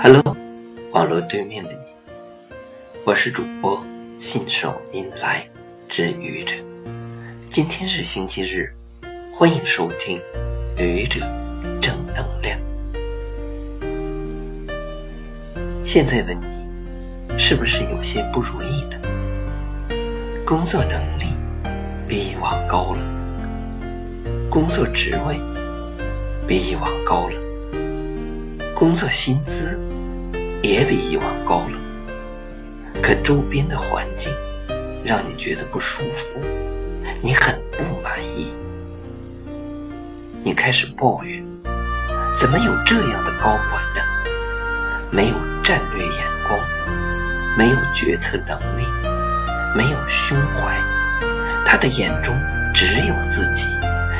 Hello，网络对面的你，我是主播信手拈来之愚者。今天是星期日，欢迎收听愚者正能量。现在的你是不是有些不如意呢？工作能力比以往高了，工作职位比以往高了，工作薪资。也比以往高了，可周边的环境让你觉得不舒服，你很不满意，你开始抱怨：怎么有这样的高管呢？没有战略眼光，没有决策能力，没有胸怀，他的眼中只有自己，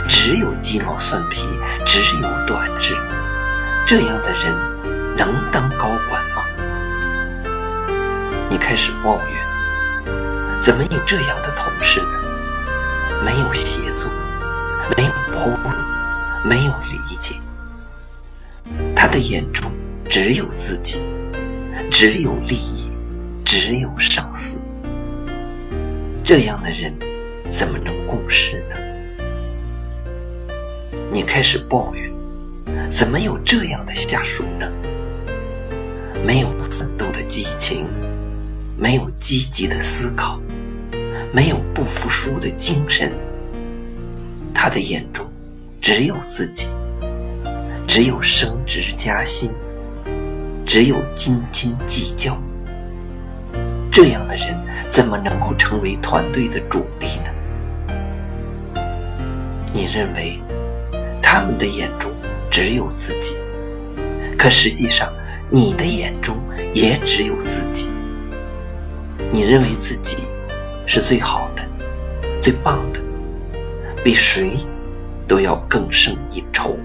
只有鸡毛蒜皮，只有短智，这样的人。能当高管吗？你开始抱怨，怎么有这样的同事呢？没有协作，没有包容，没有理解。他的眼中只有自己，只有利益，只有上司。这样的人怎么能共事呢？你开始抱怨，怎么有这样的下属呢？没有奋斗的激情，没有积极的思考，没有不服输的精神。他的眼中只有自己，只有升职加薪，只有斤斤计较。这样的人怎么能够成为团队的主力呢？你认为他们的眼中只有自己，可实际上。你的眼中也只有自己，你认为自己是最好的、最棒的，比谁都要更胜一筹。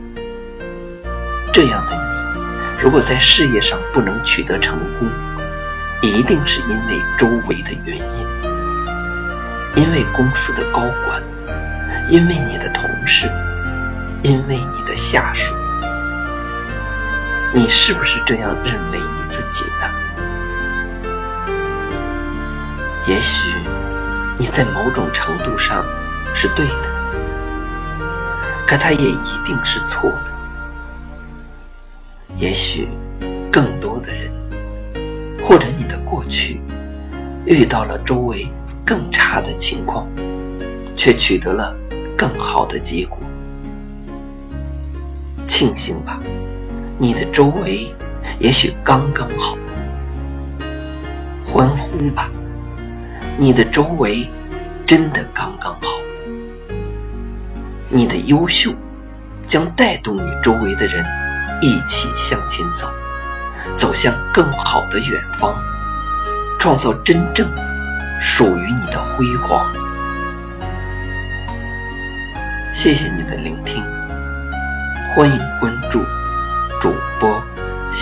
这样的你，如果在事业上不能取得成功，一定是因为周围的原因，因为公司的高管，因为你的同事，因为你的下属。你是不是这样认为你自己呢？也许你在某种程度上是对的，可它也一定是错的。也许更多的人，或者你的过去遇到了周围更差的情况，却取得了更好的结果。庆幸吧。你的周围也许刚刚好，欢呼吧！你的周围真的刚刚好。你的优秀将带动你周围的人一起向前走，走向更好的远方，创造真正属于你的辉煌。谢谢你的聆听，欢迎关注。